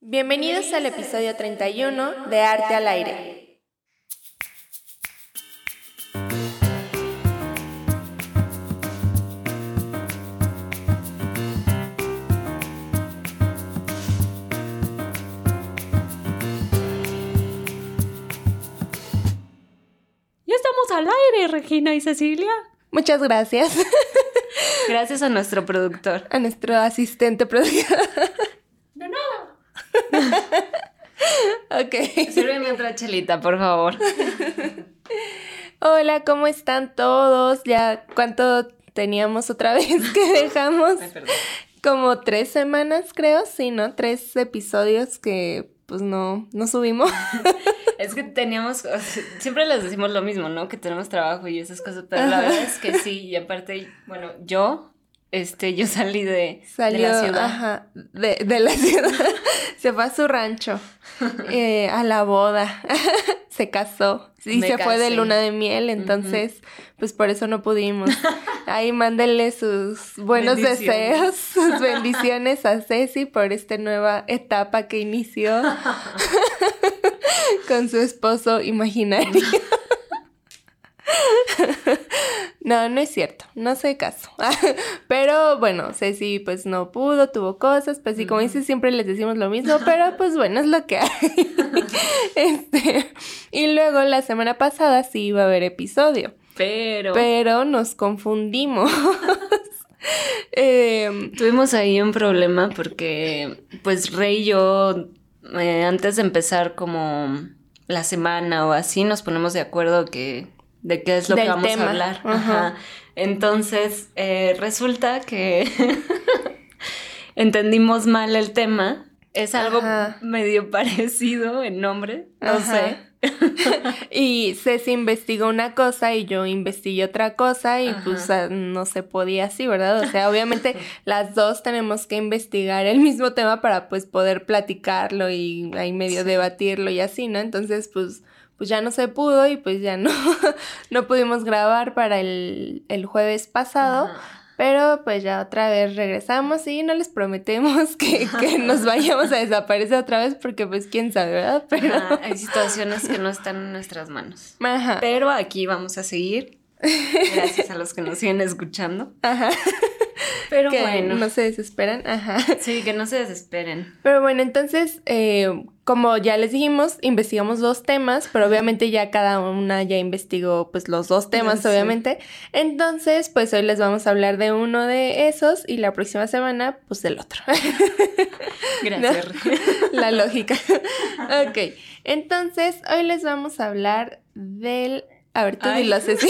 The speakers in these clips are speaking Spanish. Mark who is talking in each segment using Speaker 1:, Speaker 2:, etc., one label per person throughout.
Speaker 1: Bienvenidos al episodio 31 de Arte al Aire.
Speaker 2: Ya estamos al aire, Regina y Cecilia.
Speaker 1: Muchas gracias
Speaker 2: Gracias a nuestro productor.
Speaker 1: a nuestro asistente productor. Ok.
Speaker 2: Sírveme otra chelita, por favor.
Speaker 1: Hola, ¿cómo están todos? Ya, ¿cuánto teníamos otra vez que dejamos?
Speaker 2: Ay.
Speaker 1: Como tres semanas, creo, sí, ¿no? Tres episodios que pues no, no subimos.
Speaker 2: Es que teníamos, siempre les decimos lo mismo, ¿no? Que tenemos trabajo y esas cosas, pero la verdad es que sí, y aparte, bueno, yo, este, yo salí de,
Speaker 1: Salió,
Speaker 2: de la ciudad.
Speaker 1: ajá, de, de la ciudad. Se fue a su rancho, eh, a la boda. se casó. Y
Speaker 2: Me
Speaker 1: se fue de luna de miel, entonces, pues por eso no pudimos. Ahí mándenle sus buenos deseos, sus bendiciones a Ceci por esta nueva etapa que inició con su esposo imaginario. No, no es cierto, no sé caso. Pero bueno, Ceci pues no pudo, tuvo cosas, pues sí, como dices, siempre les decimos lo mismo, pero pues bueno, es lo que hay. Este, y luego la semana pasada sí iba a haber episodio,
Speaker 2: Pero,
Speaker 1: pero nos confundimos. Em,
Speaker 2: tuvimos ahí un problema porque, pues, Rey y yo, eh, antes de empezar como la semana o así, nos ponemos de acuerdo que de qué es lo
Speaker 1: Del
Speaker 2: que vamos
Speaker 1: tema,
Speaker 2: a hablar.
Speaker 1: ajá.
Speaker 2: Ajá. Entonces, eh, resulta que entendimos mal el tema. Es algo
Speaker 1: Ajá.
Speaker 2: medio parecido en nombre, no sé.
Speaker 1: y Ceci investigó una cosa y yo investigué otra cosa y pues ah, no se podía así, ¿verdad? O sea, obviamente las dos tenemos que investigar el mismo tema para pues poder platicarlo y ahí medio debatirlo y así, ¿no? Entonces pues pues ya no se pudo y pues ya no, no pudimos grabar para el, el jueves pasado.
Speaker 2: Ajá.
Speaker 1: Pero pues ya otra vez regresamos y no les prometemos que, que nos vayamos a desaparecer otra vez porque pues quién sabe, ¿verdad? Pero...
Speaker 2: Ajá, Hay situaciones que no están en nuestras manos.
Speaker 1: Ajá.
Speaker 2: Pero aquí vamos a seguir. Gracias a los que nos siguen escuchando.
Speaker 1: Ajá.
Speaker 2: Pero
Speaker 1: que
Speaker 2: bueno.
Speaker 1: no se desesperan. Ajá.
Speaker 2: Sí, que no se desesperen.
Speaker 1: Pero bueno, entonces, eh, como ya les dijimos, investigamos dos temas, pero obviamente ya cada una ya investigó pues los dos temas,
Speaker 2: Sí.
Speaker 1: obviamente. Entonces, pues hoy les vamos a hablar de uno de esos y la próxima semana, pues del otro.
Speaker 2: Gracias.
Speaker 1: la lógica. ok, entonces hoy les vamos a hablar del... A ver, tú dilo, Ceci.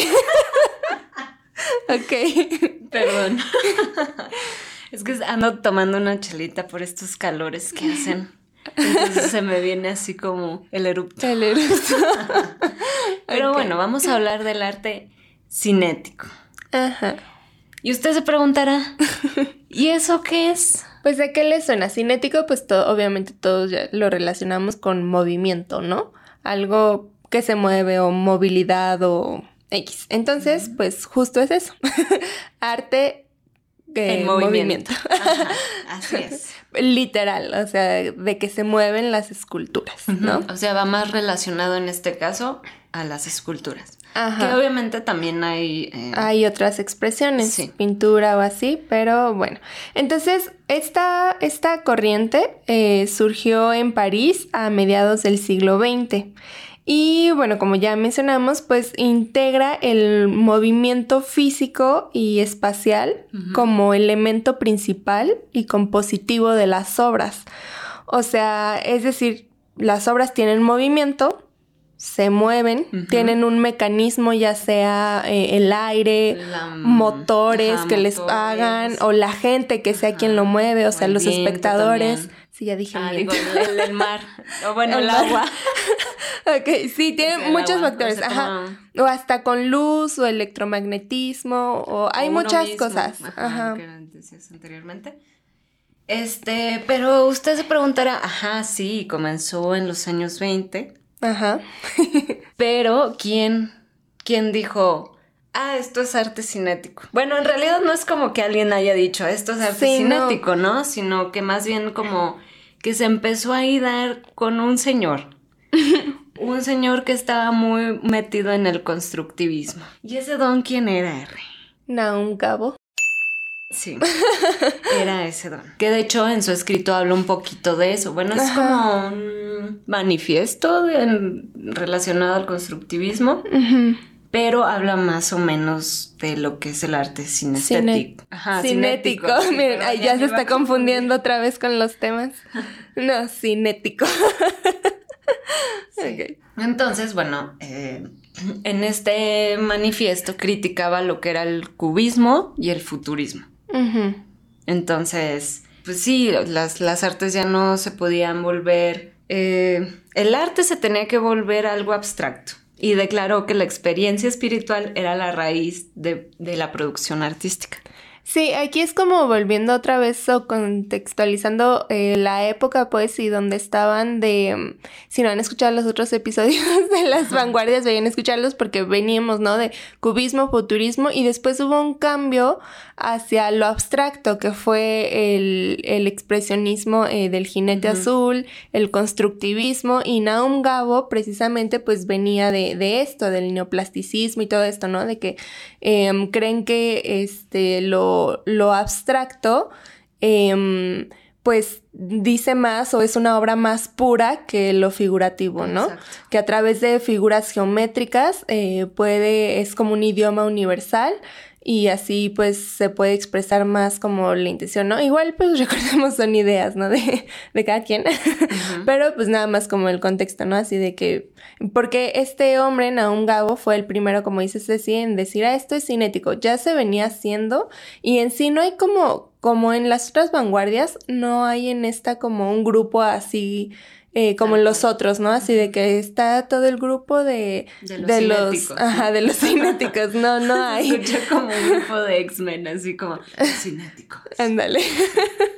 Speaker 1: ok.
Speaker 2: Perdón. Es que ando tomando una chelita por estos calores que hacen. Entonces se me viene así como el erupto.
Speaker 1: El eructo.
Speaker 2: Pero bueno, vamos a hablar del arte cinético.
Speaker 1: Ajá.
Speaker 2: Y usted se preguntará, ¿y eso qué es?
Speaker 1: Pues de qué le suena cinético, pues to- obviamente todos ya lo relacionamos con movimiento, ¿no? Algo que se mueve o movilidad o X. Entonces, pues justo es eso. Arte eh,
Speaker 2: En
Speaker 1: movimiento.
Speaker 2: movimiento. Ajá, así es.
Speaker 1: Literal, o sea, de que se mueven las esculturas, ¿no?
Speaker 2: O sea, va más relacionado en este caso a las esculturas. Que
Speaker 1: Ajá.
Speaker 2: obviamente también hay... eh,
Speaker 1: Hay otras expresiones,
Speaker 2: Sí.
Speaker 1: pintura o así, pero bueno. Entonces, esta, esta corriente eh, surgió en París a mediados del siglo XX. Y bueno, como ya mencionamos, pues integra el movimiento físico y espacial como elemento principal y compositivo de las obras. O sea, es decir, las obras tienen movimiento, se mueven, tienen un mecanismo, ya sea eh, el aire,
Speaker 2: la-
Speaker 1: motores
Speaker 2: ajá,
Speaker 1: que les hagan, o la gente que sea quien lo mueve, o
Speaker 2: O
Speaker 1: sea, los espectadores.
Speaker 2: también.
Speaker 1: Sí, ya dije
Speaker 2: Ah,
Speaker 1: viento.
Speaker 2: digo, el, el mar. O bueno,
Speaker 1: El
Speaker 2: el, agua.
Speaker 1: ok, sí, tiene
Speaker 2: el
Speaker 1: muchos
Speaker 2: agua,
Speaker 1: factores, ajá. O hasta con luz o electromagnetismo, o hay
Speaker 2: o
Speaker 1: muchas
Speaker 2: mismo.
Speaker 1: cosas.
Speaker 2: Ajá,
Speaker 1: Ajá.
Speaker 2: que decías anteriormente. Este, pero usted se preguntará, ajá, sí, comenzó en los años 20,
Speaker 1: Ajá.
Speaker 2: pero ¿quién, quién dijo, ah, esto es arte cinético? Bueno, en realidad no es como que alguien haya dicho, esto es arte
Speaker 1: Sí, no.
Speaker 2: cinético, no. Sino que más bien como que se empezó a dar con un señor. un señor que estaba muy metido en el constructivismo. ¿Y ese don quién era, R?
Speaker 1: un Cabo.
Speaker 2: Sí, era ese don. Que de hecho en su escrito habla un poquito de eso. Bueno, es como un manifiesto relacionado al constructivismo, pero habla más o menos de lo que es el arte cinestético.
Speaker 1: cinético. Miren, ya, se está confundiendo otra vez con los temas. No, cinético.
Speaker 2: Entonces, bueno, eh, en este manifiesto criticaba lo que era el cubismo y el futurismo. Entonces, pues sí, las, las, artes ya no se podían volver... Eh, el arte se tenía que volver algo abstracto y declaró que la experiencia espiritual era la raíz de, de la producción artística.
Speaker 1: Sí, aquí es como volviendo otra vez o contextualizando eh, la época, pues, y donde estaban de... Mm, si no han escuchado los otros episodios de las vanguardias, vayan a escucharlos porque veníamos, ¿no? De cubismo, futurismo, y después hubo un cambio hacia lo abstracto, que fue el, el expresionismo eh, del jinete azul, el constructivismo, y Naum Gabo precisamente pues venía de, de esto, del neoplasticismo y todo esto, ¿no? De que em, creen que este, lo lo, abstracto, em, pues dice más o es una obra más pura que lo figurativo, ¿no? Que a través de figuras geométricas eh, puede, es como un idioma universal y así pues se puede expresar más como la intención, ¿no? Igual pues recordemos son ideas, ¿no? De, de cada quien, pero pues nada más como el contexto, ¿no? Así de que, porque este hombre, Naum Gabo, fue el primero, como dice Ceci, en decir, ah, esto es cinético, ya se venía haciendo y en sí no hay como, como en las otras vanguardias, no hay en esta como un grupo así eh, como en los otros, ¿no? Así de que está todo el grupo de,
Speaker 2: de los,
Speaker 1: ajá, de los cinéticos, no, no hay.
Speaker 2: Escucha como un grupo de X-Men, así como cinéticos.
Speaker 1: Ándale.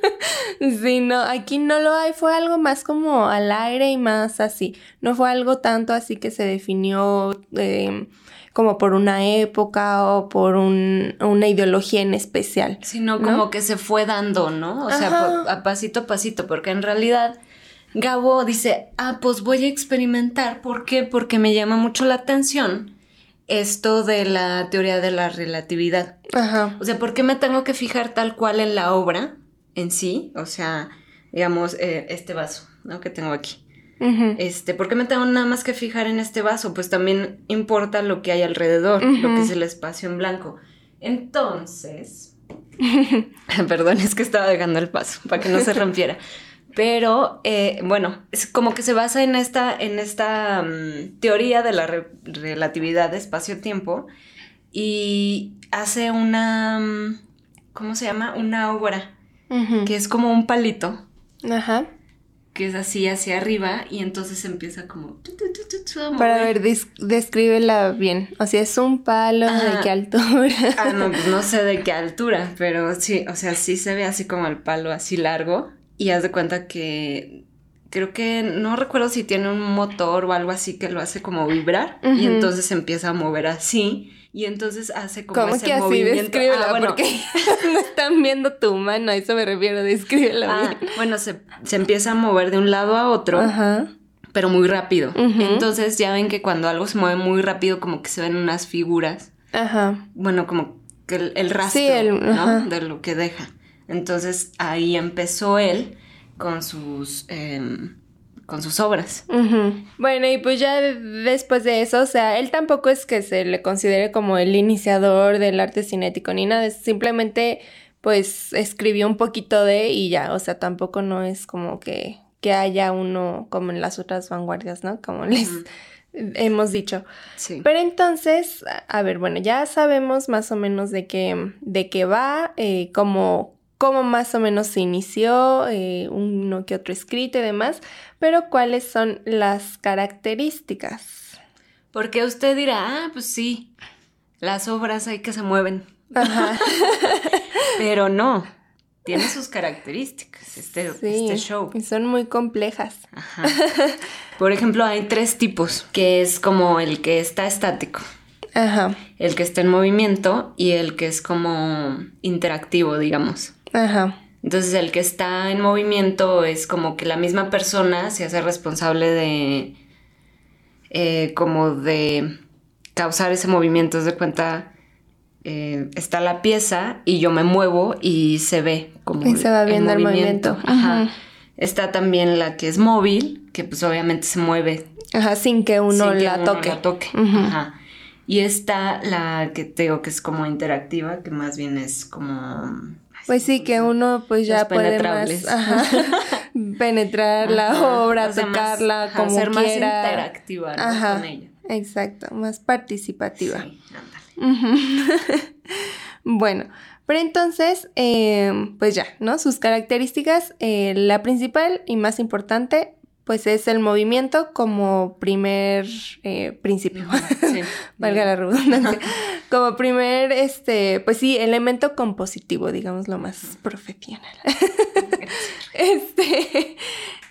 Speaker 1: sí, no, aquí no lo hay, fue algo más como al aire y más así, no fue algo tanto así que se definió eh, como por una época o por un, una ideología en especial.
Speaker 2: Sino como que se fue dando, ¿no? O sea, a pasito a pasito, porque en realidad Gabo dice, ah, pues voy a experimentar. ¿Por qué? Porque me llama mucho la atención esto de la teoría de la relatividad. Ajá. O sea, ¿por qué me tengo que fijar tal cual en la obra en sí? O sea, digamos, eh, este vaso, ¿no? Que tengo aquí. Este, ¿por qué me tengo nada más que fijar en este vaso? Pues también importa lo que hay alrededor, lo que es el espacio en blanco. Entonces, perdón, es que estaba dejando el paso para que no se rompiera. Pero eh, bueno, es como que se basa en esta, en esta mm, teoría de la relatividad de espacio-tiempo y hace una, mm, ¿cómo se llama? Una obra que es como un palito. Ajá. Que es así hacia arriba y entonces empieza como...
Speaker 1: Para ver, descríbela bien. O sea, es un palo, ¿de qué altura?
Speaker 2: ah, no, pues no sé de qué altura, pero sí, o sea, sí se ve así como el palo así largo y haz de cuenta que creo que no recuerdo si tiene un motor o algo así que lo hace como vibrar y entonces empieza a mover así y entonces hace como
Speaker 1: ¿Cómo que así? Descríbela, ah, bueno. porque no están viendo tu mano, a eso me refiero, descríbela ah,
Speaker 2: Bueno, se, empieza a mover de un lado a otro. Pero muy rápido. Entonces ya ven que cuando algo se mueve muy rápido, como que se ven unas figuras. Ajá. Bueno, como que el, rastro, ¿no? De lo que deja. Entonces ahí empezó él con sus, em, con sus obras.
Speaker 1: Bueno, y pues ya después de eso, o sea, él tampoco es que se le considere como el iniciador del arte cinético ni nada, simplemente pues escribió un poquito de y ya, o sea, tampoco no es como que, que haya uno como en las otras vanguardias, ¿no? Como les hemos dicho. Sí. Pero entonces, a ver, bueno, ya sabemos más o menos de qué, de qué va, eh, como cómo más o menos se inició, eh, uno que otro escrito y demás, pero cuáles son las características.
Speaker 2: Porque usted dirá, ah, pues sí, las obras hay que se mueven. pero no, tiene sus características este, este show.
Speaker 1: Y son muy complejas. Ajá.
Speaker 2: Por ejemplo, hay tres tipos, que es como el que está estático. Ajá. El que está en movimiento y el que es como interactivo, digamos. Ajá. Entonces el que está en movimiento es como que la misma persona se hace responsable de eh, como de causar ese movimiento. de cuenta, eh, está la pieza y yo me muevo y se ve como
Speaker 1: y se va viendo el movimiento.
Speaker 2: Ajá. Está también la que es móvil, que pues obviamente se mueve.
Speaker 1: Ajá, sin que uno, la, toque.
Speaker 2: la toque. Ajá. Y está la que tengo que es como interactiva, que más bien es como...
Speaker 1: Pues sí, que uno pues ya puede más penetrar la obra, tocarla como ser más
Speaker 2: interactiva con ella.
Speaker 1: Exacto, más participativa. Sí, bueno, pero entonces, em, pues ya, ¿no? Sus características, eh, la principal y más importante, pues es el movimiento como primer eh, principio, valga la redundancia, como primer, este, pues sí, elemento compositivo, digamos lo más profesional. este,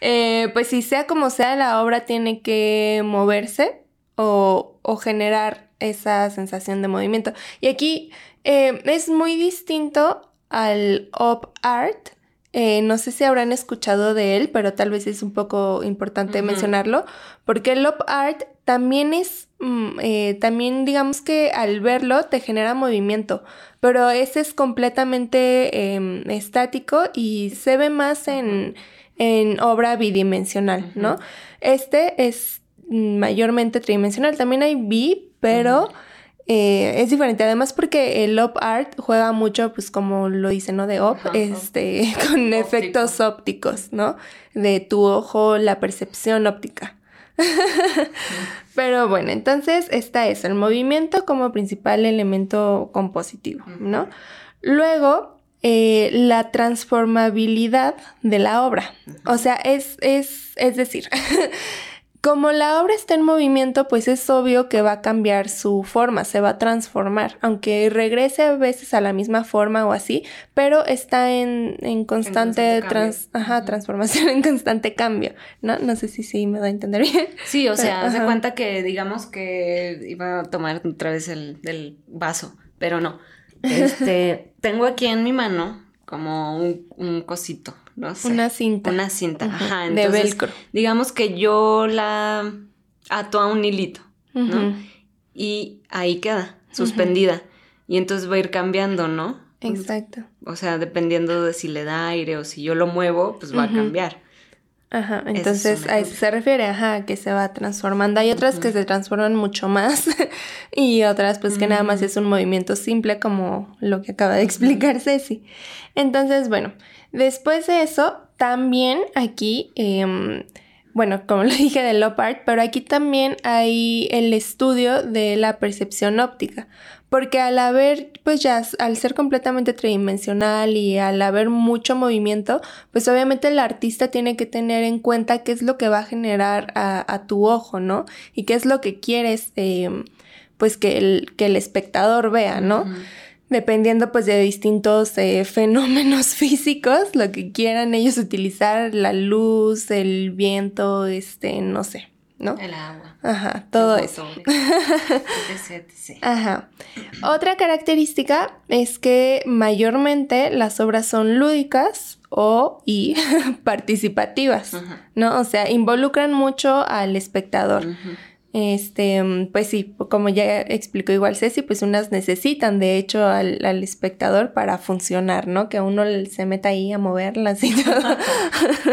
Speaker 1: eh, pues si sea como sea, la obra tiene que moverse o, o generar esa sensación de movimiento. Y aquí eh, es muy distinto al op art. Eh, no sé si habrán escuchado de él, pero tal vez es un poco importante mencionarlo, porque el op art también es, mm, eh, también digamos que al verlo te genera movimiento, pero ese es completamente em, estático y se ve más en, en obra bidimensional, ¿no? Este es mayormente tridimensional, también hay bi, pero... Eh, es diferente, además porque el op art juega mucho, pues como lo dice, ¿no? De op, este, con efectos ópticos, ¿no? De tu ojo, la percepción óptica. Pero bueno, entonces está eso, el movimiento como principal elemento compositivo, ¿no? Luego, eh, la transformabilidad de la obra. O sea, es, es, es decir, Como la obra está en movimiento, pues es obvio que va a cambiar su forma, se va a transformar, aunque regrese a veces a la misma forma o así, pero está en, constante, transformación, en constante cambio, ¿no? No sé si sí me da a entender bien.
Speaker 2: Sí, o sea, haz de cuenta que digamos que iba a tomar otra vez el del vaso, pero no. Este, tengo aquí en mi mano como un, un cosito,
Speaker 1: una cinta.
Speaker 2: Una cinta, ajá. de velcro. Digamos que yo la ato a un hilito, ¿no? Y ahí queda, suspendida. Y entonces va a ir cambiando, ¿no?
Speaker 1: Exacto.
Speaker 2: O sea, dependiendo de si le da aire o si yo lo muevo, pues va a cambiar.
Speaker 1: Ajá, entonces a eso se refiere, ajá, que se va transformando. Hay otras que se transforman mucho más y otras pues que nada más es un movimiento simple como lo que acaba de explicar Ceci. Entonces, bueno, Después de eso, también aquí, em, bueno, como lo dije del Lopart, pero aquí también hay el estudio de la percepción óptica. Porque al haber, pues ya, al ser completamente tridimensional y al haber mucho movimiento, pues obviamente el artista tiene que tener en cuenta qué es lo que va a generar a, tu ojo, ¿no? Y qué es lo que quieres, em, pues que el, que el espectador vea, ¿no? dependiendo pues de distintos eh, fenómenos físicos, lo que quieran ellos utilizar, la luz, el viento, este, no sé, ¿no?
Speaker 2: El agua.
Speaker 1: Ajá, todo eso. Ajá. Otra característica es que mayormente las obras son lúdicas o y participativas, ¿no? O sea, involucran mucho al espectador. Este, pues sí, como ya explicó igual Ceci, pues unas necesitan de hecho al, al, espectador para funcionar, ¿no? Que uno se meta ahí a moverlas y todo.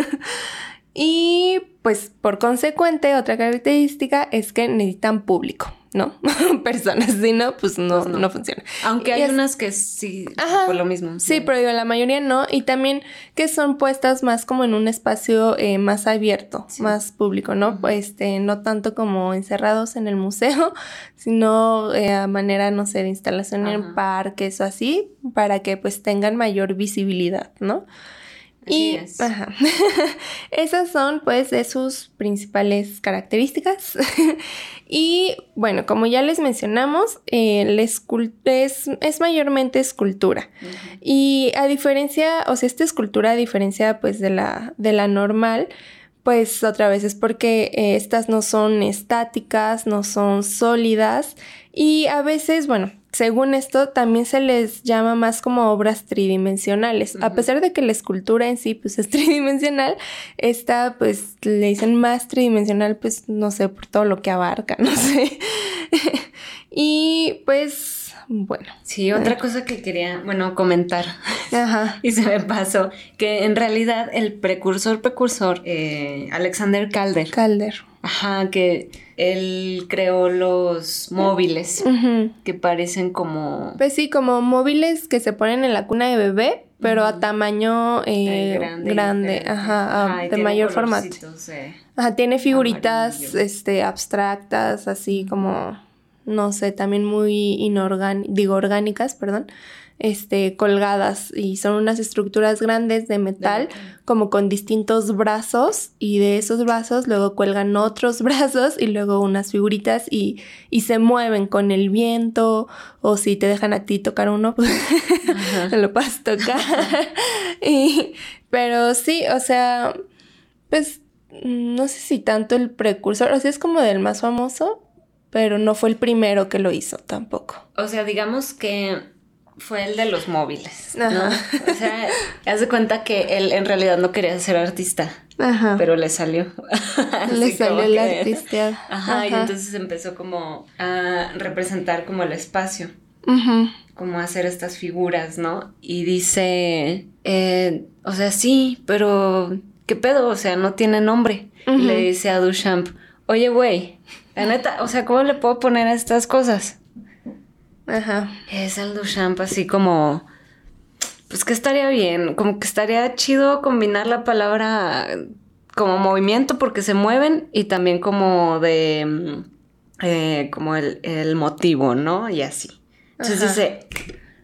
Speaker 1: y pues por consecuente, otra característica es que necesitan público. ¿no? Personas, si no, pues no, pues no. funciona.
Speaker 2: Aunque hay unas que sí, por lo mismo.
Speaker 1: Sí, pero digo, la mayoría no. Y también que son puestas más como en un espacio eh, más abierto, más público, ¿no? Pues este, no tanto como encerrados en el museo, sino eh, a manera, no sé, de instalación en parques o así, para que pues tengan mayor visibilidad, ¿no? Y Ajá. esas son pues de sus principales características. y bueno, como ya les mencionamos, es, es, mayormente escultura. Y a diferencia, o sea, esta escultura a diferencia pues de la, de la normal, pues otra vez es porque eh, estas no son estáticas, no son sólidas y a veces, bueno, según esto, también se les llama más como obras tridimensionales. A pesar de que la escultura en sí, pues, es tridimensional, esta, pues, le dicen más tridimensional, pues, no sé, por todo lo que abarca, no sé. y, pues, bueno.
Speaker 2: Sí, otra cosa que quería, bueno, comentar. Ajá. y se me pasó, que en realidad el precursor, precursor, eh, Alexander Calder.
Speaker 1: Calder.
Speaker 2: Ajá, que él creó los móviles que parecen como...
Speaker 1: Pues sí, como móviles que se ponen en la cuna de bebé, pero a tamaño eh, grande, ajá, de mayor formato. Ajá, tiene figuritas este, abstractas, así como, no sé, también muy inorgánicas, digo, orgánicas, perdón este, colgadas y son unas estructuras grandes de metal, como con distintos brazos y de esos brazos luego cuelgan otros brazos y luego unas figuritas y, y se mueven con el viento o si te dejan a ti tocar uno, pues lo puedes tocar. pero sí, o sea, pues no sé si tanto el precursor, o sea, es como del más famoso, pero no fue el primero que lo hizo tampoco.
Speaker 2: O sea, digamos que fue el de los móviles, ¿no? O sea, haz de cuenta que él en realidad no quería ser artista, Ajá. pero le salió.
Speaker 1: le salió el artista.
Speaker 2: Ajá, y entonces empezó como a representar como el espacio, como a hacer estas figuras, ¿no? Y dice, eh, o sea, sí, pero ¿qué pedo? O sea, no tiene nombre. Y le dice a Duchamp, oye, güey, la neta, o sea, ¿cómo le puedo poner a estas cosas? Ajá. Es el Duchamp así como... Pues que estaría bien, como que estaría chido combinar la palabra como movimiento porque se mueven y también como de... Mm, eh, como el, motivo, ¿no? Y así. Entonces dice,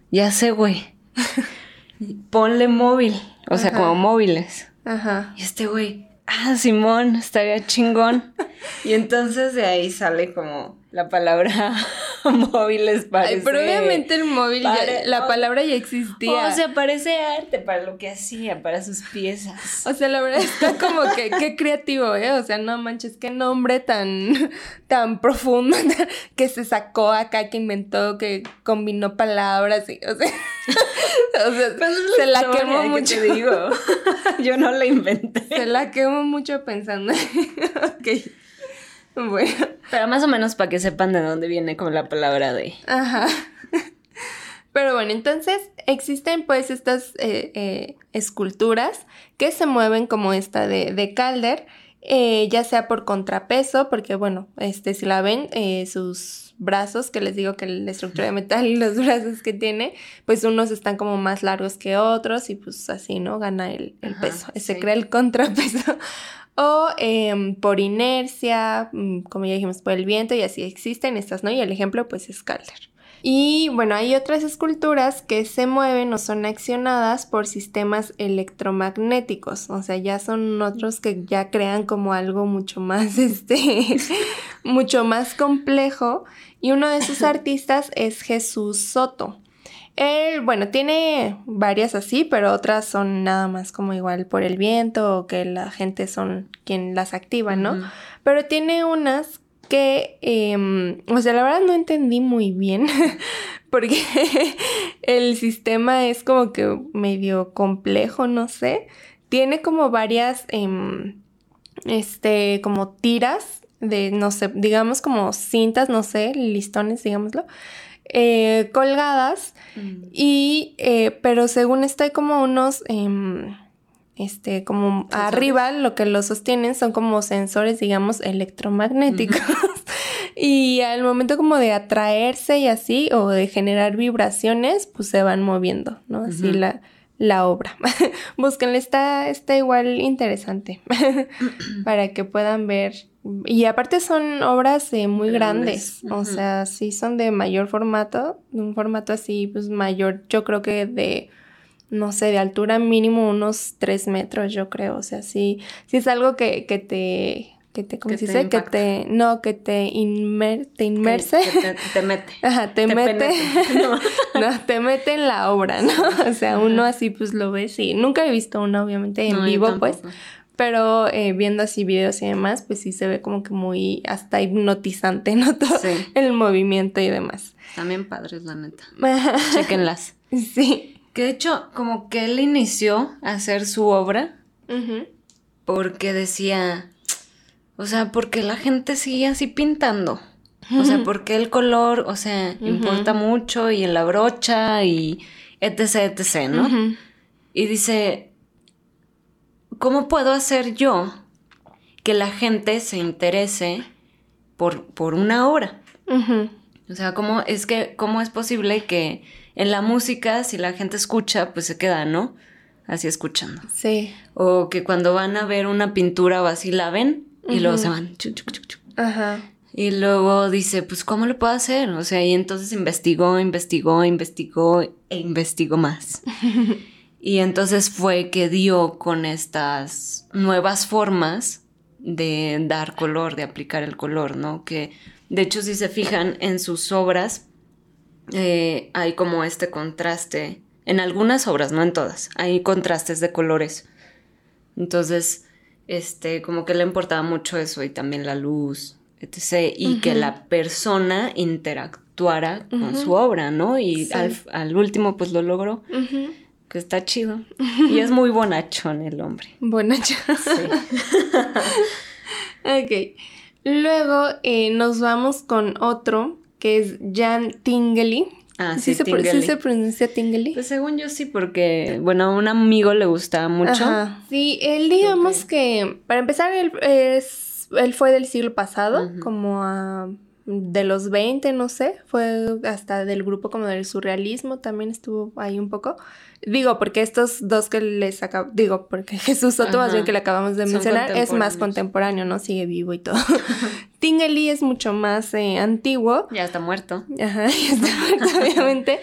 Speaker 2: ya sé, güey. Ponle móvil, o sea, como móviles. Ajá. Y este güey, ah, Simón, estaría chingón. y entonces de ahí sale como la palabra móviles parece... Ay,
Speaker 1: pero obviamente el móvil, la palabra ya existía.
Speaker 2: O sea, parece arte para lo que hacía, para sus piezas.
Speaker 1: O sea, la verdad está como que, qué creativo, ¿eh? O sea, no manches, qué nombre tan, tan profundo que se sacó acá, que inventó, que combinó palabras y, o sea... o sea, pues se la quemó mucho.
Speaker 2: Te digo. Yo no la inventé.
Speaker 1: Se la quemó mucho pensando. ok. Bueno.
Speaker 2: Pero más o menos para que sepan de dónde viene como la palabra de.
Speaker 1: Ajá. Pero bueno, entonces existen pues estas eh, eh, esculturas que se mueven como esta de, de Calder, eh, ya sea por contrapeso, porque bueno, este, si la ven, sus brazos, que les digo que la estructura de metal y los brazos que tiene, pues unos están como más largos que otros y pues así, ¿no? Gana el, peso, se crea el contrapeso o em, por inercia, mm, como ya dijimos, por el viento y así existen estas, ¿no? Y el ejemplo pues es Calder. Y bueno, hay otras esculturas que se mueven o son accionadas por sistemas electromagnéticos, o sea, ya son otros que ya crean como algo mucho más, este, mucho más complejo. Y uno de esos artistas es Jesús Soto. Él, bueno, tiene varias así, pero otras son nada más como igual por el viento o que la gente son quien las activa, ¿no? Pero tiene unas que, em, o sea, la verdad no entendí muy bien porque el sistema es como que medio complejo, no sé. Tiene como varias, em, este, como tiras de, no sé, digamos como cintas, no sé, listones, digámoslo, eh, colgadas mm. y eh, pero según esto hay como unos em, este como arriba lo que lo sostienen son como sensores digamos electromagnéticos. Y al momento como de atraerse y así o de generar vibraciones pues se van moviendo no así la la obra. Búsquenla, está, está igual interesante. Para que puedan ver y aparte son obras eh, muy grandes, o sea, sí son de mayor formato, de un formato así, pues mayor, yo creo que de, no sé, de altura mínimo unos tres metros, yo creo, o sea, sí, sí es algo que, que te, que te, ¿cómo se dice? Que te, no, que te, inmer, te inmerse.
Speaker 2: te, mete.
Speaker 1: Ajá, te, mete. No. te mete en la obra, ¿no? O sea, uno así pues lo ves y nunca he visto uno obviamente en vivo, pues, Pero eh, viendo así videos y demás, pues sí se ve como que muy hasta hipnotizante, ¿no? Todo el movimiento y demás.
Speaker 2: También padres, la neta. Chequenlas.
Speaker 1: Sí.
Speaker 2: Que de hecho, como que él inició a hacer su obra porque decía, o sea, porque la gente sigue así pintando. O sea, porque el color, o sea, importa mucho y en la brocha y etc, etc, ¿no? Y dice, ¿cómo puedo hacer yo que la gente se interese por, por una obra? O sea, ¿cómo es que, cómo es posible que en la música, si la gente escucha, pues se queda, ¿no? Así escuchando.
Speaker 1: Sí.
Speaker 2: O que cuando van a ver una pintura o así la ven y luego se van. Ajá. Y luego dice, pues, ¿cómo lo puedo hacer? O sea, y entonces investigó, investigó, investigó e investigó más. y entonces fue que dio con estas nuevas formas de dar color, de aplicar el color, ¿no? Que, de hecho, si se fijan en sus obras, eh, hay como este contraste. En algunas obras, no en todas, hay contrastes de colores. Entonces, este, como que le importaba mucho eso y también la luz, y que la persona interactuara con su obra, ¿no? Y al, último, pues lo logró. Que está chido. Y es muy bonachón el hombre.
Speaker 1: Bonachón. Sí. ok. Luego eh, nos vamos con otro que es Jan Tingley.
Speaker 2: Ah, sí, Se,
Speaker 1: ¿sí se pronuncia Tingley?
Speaker 2: Pues según yo sí, porque, bueno, a un amigo le gustaba mucho.
Speaker 1: Sí, él digamos que, para empezar, él es él fue del siglo pasado, como a de los 20, no sé, fue hasta del grupo como del surrealismo, también estuvo ahí un poco. Digo, porque estos dos que les acabo, digo, porque Jesús Soto, más bien que le acabamos de mencionar, es más contemporáneo, ¿no? Sigue vivo y todo. Tingley es mucho más eh, antiguo.
Speaker 2: Ya está muerto.
Speaker 1: Ajá, ya está muerto, obviamente.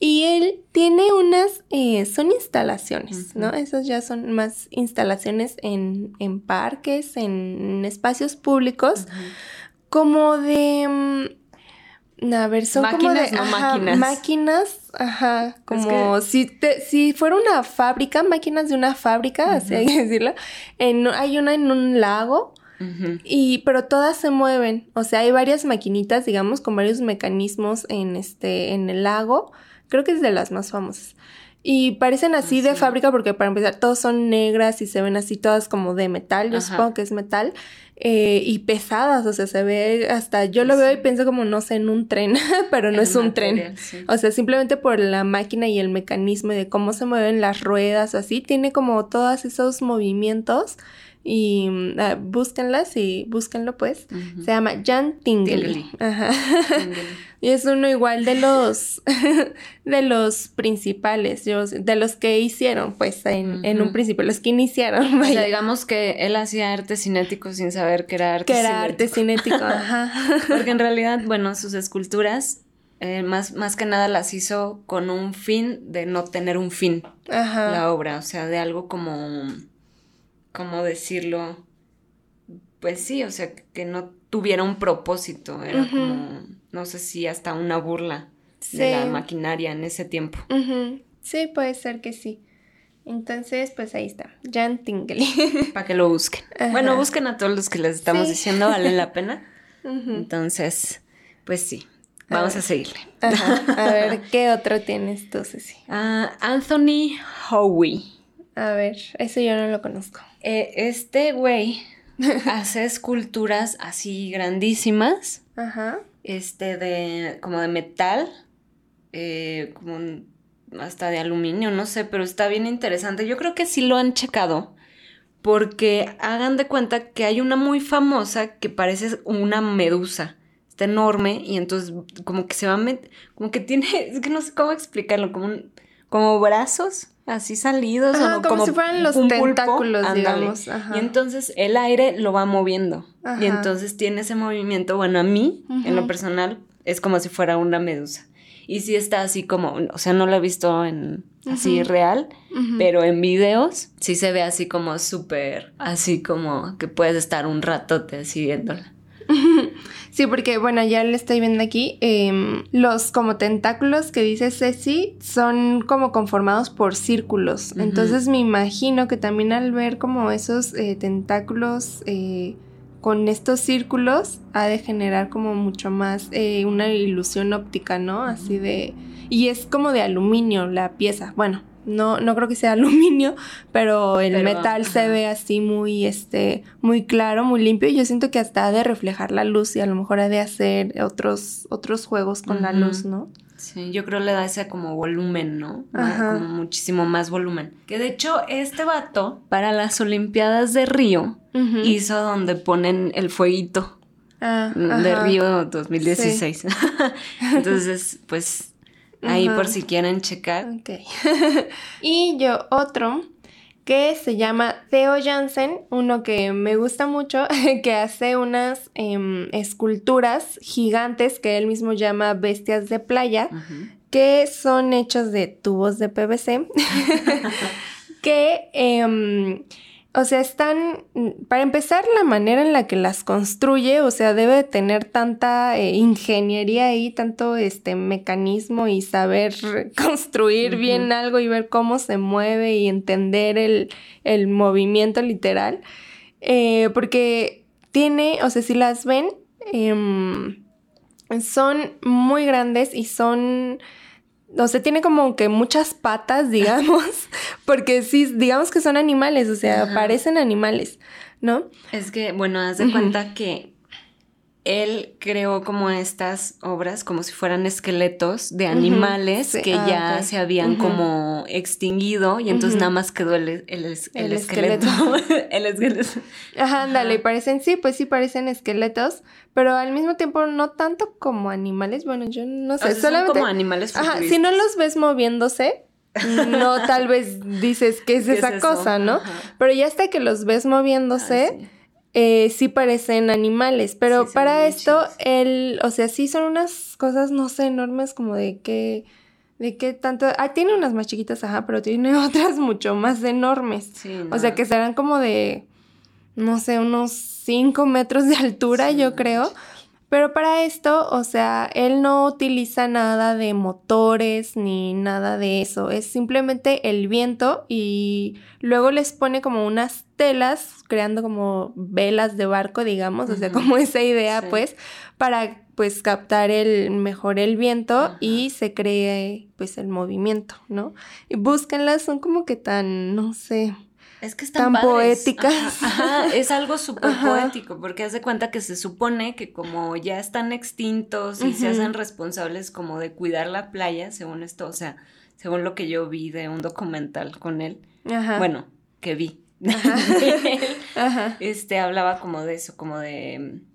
Speaker 1: Y él tiene unas, eh, son instalaciones, ¿no? Esas ya son más instalaciones en, en parques, en, espacios públicos, como de... Mm, a ver, son como de máquinas. máquinas, ajá, como si te, si fuera una fábrica, máquinas de una fábrica, así hay que decirlo. En, hay una en un lago, y, pero todas se mueven. O sea, hay varias maquinitas, digamos, con varios mecanismos en este, en el lago. Creo que es de las más famosas. Y parecen así de fábrica porque para empezar todos son negras y se ven así todas como de metal, yo supongo que es metal, eh, y pesadas, o sea, se ve hasta, yo lo veo y pienso como, no sé, en un tren, pero no es un tren. O sea, simplemente por la máquina y el mecanismo y de cómo se mueven las ruedas, así, tiene como todos esos movimientos y uh, búsquenlas y búsquenlo pues. Se llama Jan Tingley. Ajá. Y es uno igual de los de los principales, de los que hicieron pues en, en un principio, los que iniciaron.
Speaker 2: O sea, digamos que él hacía arte cinético sin saber que era arte
Speaker 1: que era arte cinético, ajá.
Speaker 2: Porque en realidad, bueno, sus esculturas eh, más, más que nada las hizo con un fin de no tener un fin ajá. la obra, o sea, de algo como ¿cómo decirlo? Pues sí, o sea, que no tuviera un propósito, era como, no sé si hasta una burla de la maquinaria en ese tiempo.
Speaker 1: Sí, puede ser que sí. Entonces, pues ahí está, Jan Tingley.
Speaker 2: Para que lo busquen. Bueno, busquen a todos los que les estamos diciendo, vale la pena. Entonces, pues sí, vamos a, seguirle.
Speaker 1: A ver, ¿qué otro tienes tú, Ceci?
Speaker 2: Ah, Anthony Howie.
Speaker 1: A ver, eso yo no lo conozco.
Speaker 2: Eh, este güey hace esculturas así grandísimas. Ajá. Este de. como de metal. Eh, como hasta de aluminio, no sé, pero está bien interesante. Yo creo que sí lo han checado. Porque hagan de cuenta que hay una muy famosa que parece una medusa. Está enorme y entonces como que se va a meter, como que tiene, es que no sé cómo explicarlo, como un, como brazos así salidos
Speaker 1: o como, si fueran los tentáculos, digamos.
Speaker 2: Y entonces el aire lo va moviendo. Y entonces tiene ese movimiento, bueno, a mí, en lo personal, es como si fuera una medusa. Y sí está así como, o sea, no lo he visto en así real, pero en videos sí se ve así como súper, así como que puedes estar un ratote así viéndola.
Speaker 1: Sí, porque bueno, ya le estoy viendo aquí. Em, los como tentáculos que dice Ceci son como conformados por círculos. Entonces me imagino que también al ver como esos eh, tentáculos eh, con estos círculos ha de generar como mucho más eh, una ilusión óptica, ¿no? Así de... Y es como de aluminio la pieza. Bueno, no, no creo que sea aluminio, pero el metal se ve así muy, este, muy claro, muy limpio. Y yo siento que hasta ha de reflejar la luz y a lo mejor ha de hacer otros, otros juegos con la luz, ¿no?
Speaker 2: Sí, yo creo le da ese como volumen, ¿no? Como muchísimo más volumen. Que de hecho, este vato, para las Olimpiadas de Río, hizo donde ponen el fueguito. Ah, de Río 2016. Entonces, pues Ahí por si quieren checar.
Speaker 1: y yo otro que se llama Theo Jansen, uno que me gusta mucho, que hace unas em, esculturas gigantes que él mismo llama bestias de playa, que son hechos de tubos de PVC, que em, o sea, están, para empezar, la manera en la que las construye, o sea, debe tener tanta eh, ingeniería ahí, tanto este mecanismo y saber construir bien algo y ver cómo se mueve y entender el, movimiento literal. Eh, porque tiene, o sea, si las ven, em, son muy grandes y son o sea, tiene como que muchas patas, digamos, porque sí, digamos que son animales, o sea, parecen animales, ¿no?
Speaker 2: Es que, bueno, haz de cuenta que él creó como estas obras como si fueran esqueletos de animales que ah, ya se habían como extinguido y entonces nada más quedó el, esqueleto. el esqueleto.
Speaker 1: Ajá, ándale, parecen, sí, pues sí parecen esqueletos, pero al mismo tiempo no tanto como animales, bueno, yo no sé, solamente...
Speaker 2: Son como animales
Speaker 1: Ajá, si no los ves moviéndose, no tal vez dices que es esa cosa, ¿no? Pero ya hasta que los ves moviéndose... Ah, eh, sí parecen animales, pero para esto, él, o sea, sí son unas cosas, no sé, enormes como de que, de qué tanto, ah, tiene unas más chiquitas, ajá, pero tiene otras mucho más enormes, o sea, que serán como de, no sé, unos 5 metros de altura, yo creo, pero para esto, o sea, él no utiliza nada de motores ni nada de eso. Es simplemente el viento y luego les pone como unas telas, creando como velas de barco, digamos, o sea, como esa idea, pues, para pues captar el mejor el viento y se cree pues el movimiento, ¿no? Y búsquenlas, son como que tan, no sé,
Speaker 2: es que están tan poéticas. Ajá, es algo súper poético, porque hace cuenta que se supone que como ya están extintos y se hacen responsables como de cuidar la playa, según esto, o sea, según lo que yo vi de un documental con él, Ajá. bueno, que vi, Ajá. este, hablaba como de eso, como de mm,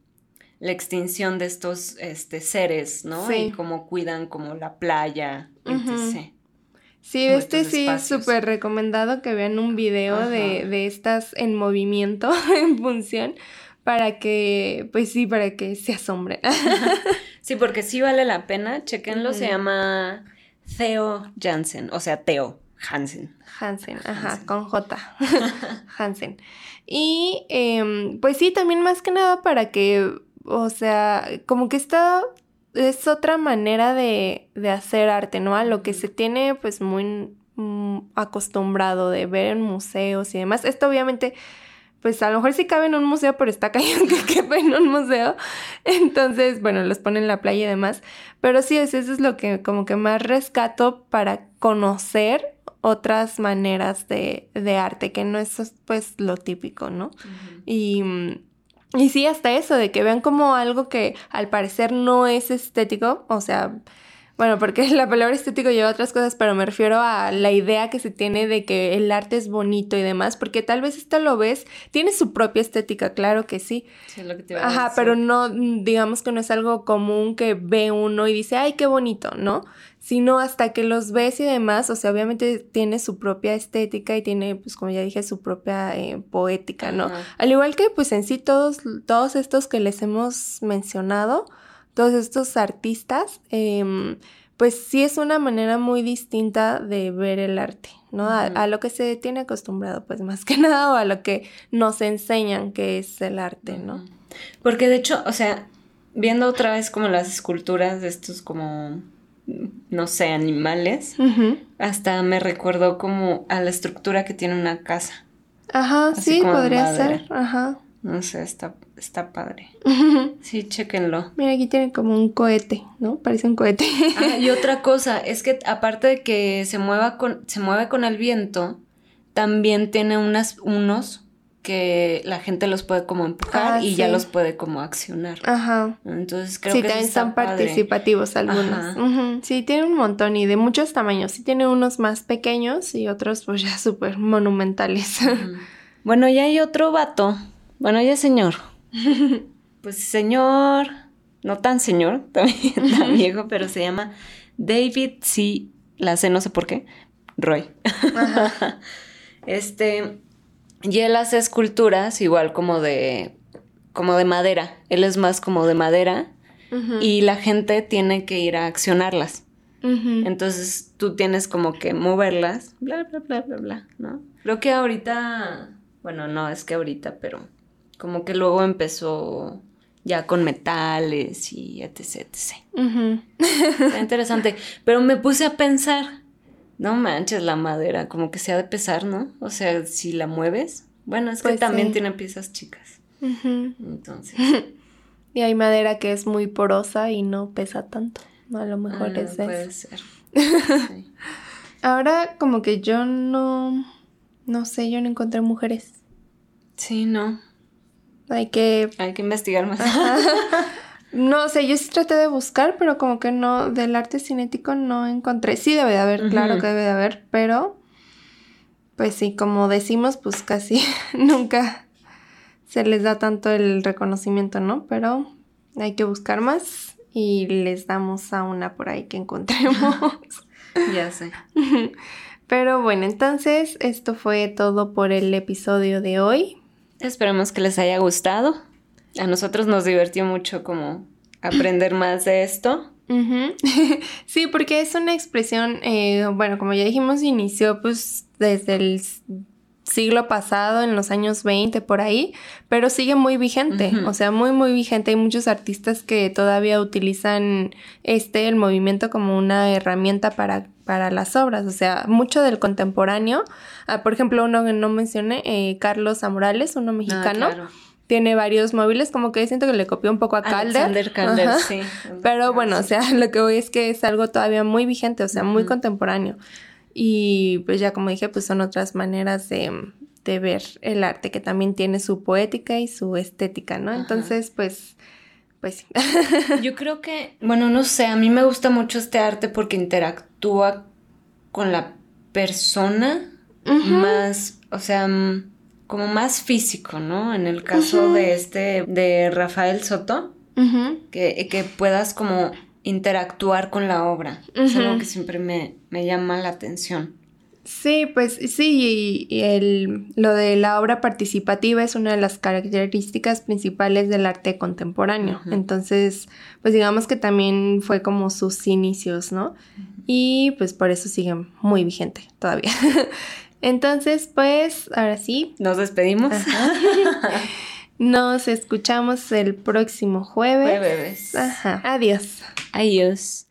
Speaker 2: la extinción de estos este, seres, ¿no? Sí. Y cómo cuidan como la playa, etc.
Speaker 1: Sí, este sí es súper recomendado que vean un video de, de, estas en movimiento, en función, para que, pues sí, para que se asombren.
Speaker 2: sí, porque sí vale la pena, chequenlo, se llama Theo Jansen, o sea, Theo Hansen.
Speaker 1: Hansen, ajá, con J. Hansen. Y em, pues sí, también más que nada para que, o sea, como que está es otra manera de, de, hacer arte, ¿no? A lo que se tiene pues muy acostumbrado de ver en museos y demás. Esto obviamente, pues a lo mejor sí cabe en un museo, pero está cayendo que en un museo. Entonces, bueno, los ponen en la playa y demás. Pero sí, eso es lo que como que más rescato para conocer otras maneras de, de arte, que no es pues lo típico, ¿no? Y mm, y sí, hasta eso, de que vean como algo que al parecer no es estético, o sea, bueno, porque la palabra estético lleva otras cosas, pero me refiero a la idea que se tiene de que el arte es bonito y demás, porque tal vez esto lo ves, tiene su propia estética, claro que sí.
Speaker 2: Sí, lo que te
Speaker 1: Ajá, pero no, digamos que no es algo común que ve uno y dice, ay, qué bonito, ¿no? sino hasta que los ves y demás, o sea, obviamente tiene su propia estética y tiene, pues como ya dije, su propia eh, poética, ¿no? Al igual que pues en sí todos, todos estos que les hemos mencionado, todos estos artistas, em, pues sí es una manera muy distinta de ver el arte, ¿no? a, lo que se tiene acostumbrado, pues más que nada, o a lo que nos enseñan que es el arte, ¿no?
Speaker 2: Porque de hecho, o sea, viendo otra vez como las esculturas de estos como no sé, animales, hasta me recordó como a la estructura que tiene una casa.
Speaker 1: Ajá, sí, podría ser. Ajá.
Speaker 2: No sé, está, está padre. Sí, chéquenlo.
Speaker 1: Mira, aquí tiene como un cohete, ¿no? Parece un cohete.
Speaker 2: ah, y otra cosa, es que aparte de que se mueva con, se mueve con el viento, también tiene unas, unos que la gente los puede como empujar ah, y ya los puede como accionar. Ajá. Entonces creo que
Speaker 1: también son participativos algunos. Sí, tiene un montón y de muchos tamaños. Sí tiene unos más pequeños y otros pues ya súper monumentales.
Speaker 2: bueno, ya hay otro vato. Bueno, ya señor. Pues señor, no tan señor, también tan viejo, pero se llama David C. La sé, no sé por qué. Roy. este y él hace esculturas igual como de como de madera. Él es más como de madera y la gente tiene que ir a accionarlas. Entonces tú tienes como que moverlas, bla, bla, bla, bla, bla, ¿no? Creo que ahorita, bueno, no es que ahorita, pero como que luego empezó ya con metales y etc, etc. Está interesante. Pero me puse a pensar, no manches la madera, como que se ha de pesar, ¿no? O sea, si la mueves. Bueno, es que pues también tiene piezas chicas. Entonces.
Speaker 1: y hay madera que es muy porosa y no pesa tanto. A lo mejor ah, es puede ser. Ahora como que yo no no sé, yo no encontré mujeres.
Speaker 2: Sí, no.
Speaker 1: Hay que
Speaker 2: hay que investigar más.
Speaker 1: No sé, yo sí traté de buscar, pero como que no, del arte cinético no encontré. Sí debe de haber, claro que debe de haber, pero pues sí, como decimos, pues casi nunca se les da tanto el reconocimiento, ¿no? Pero hay que buscar más y les damos a una por ahí que encontremos.
Speaker 2: ya sé.
Speaker 1: Pero bueno, entonces esto fue todo por el episodio de hoy.
Speaker 2: Esperemos que les haya gustado a nosotros nos divirtió mucho como aprender más de esto.
Speaker 1: sí, porque es una expresión, eh, bueno, como ya dijimos, inició pues desde el siglo pasado, en los años 20 por ahí, pero sigue muy vigente, o sea, muy, muy vigente. Hay muchos artistas que todavía utilizan este, el movimiento como una herramienta para, para las obras, o sea, mucho del contemporáneo. Ah, por ejemplo, uno que no mencioné, eh, Carlos Amorales, uno mexicano. Ah, tiene varios móviles, como que siento que le copió un poco a Calder. Calder, sí. Pero bueno, o sea, lo que voy es que es algo todavía muy vigente, o sea, muy contemporáneo. Y pues ya como dije, pues son otras maneras de, de, ver el arte, que también tiene su poética y su estética, ¿no? Entonces, pues, pues sí.
Speaker 2: Yo creo que, bueno, no sé, a mí me gusta mucho este arte porque interactúa con la persona más, o sea como más físico, ¿no? En el caso de este, de Rafael Soto, que, que, puedas como interactuar con la obra. Es algo que siempre me, llama la atención.
Speaker 1: Sí, pues sí, y, el, lo de la obra participativa es una de las características principales del arte contemporáneo. Entonces, pues digamos que también fue como sus inicios, ¿no? Y pues por eso sigue muy vigente todavía. Entonces, pues, ahora sí.
Speaker 2: Nos despedimos.
Speaker 1: Nos escuchamos el próximo jueves.
Speaker 2: Jueves.
Speaker 1: Ajá. Adiós.
Speaker 2: Adiós.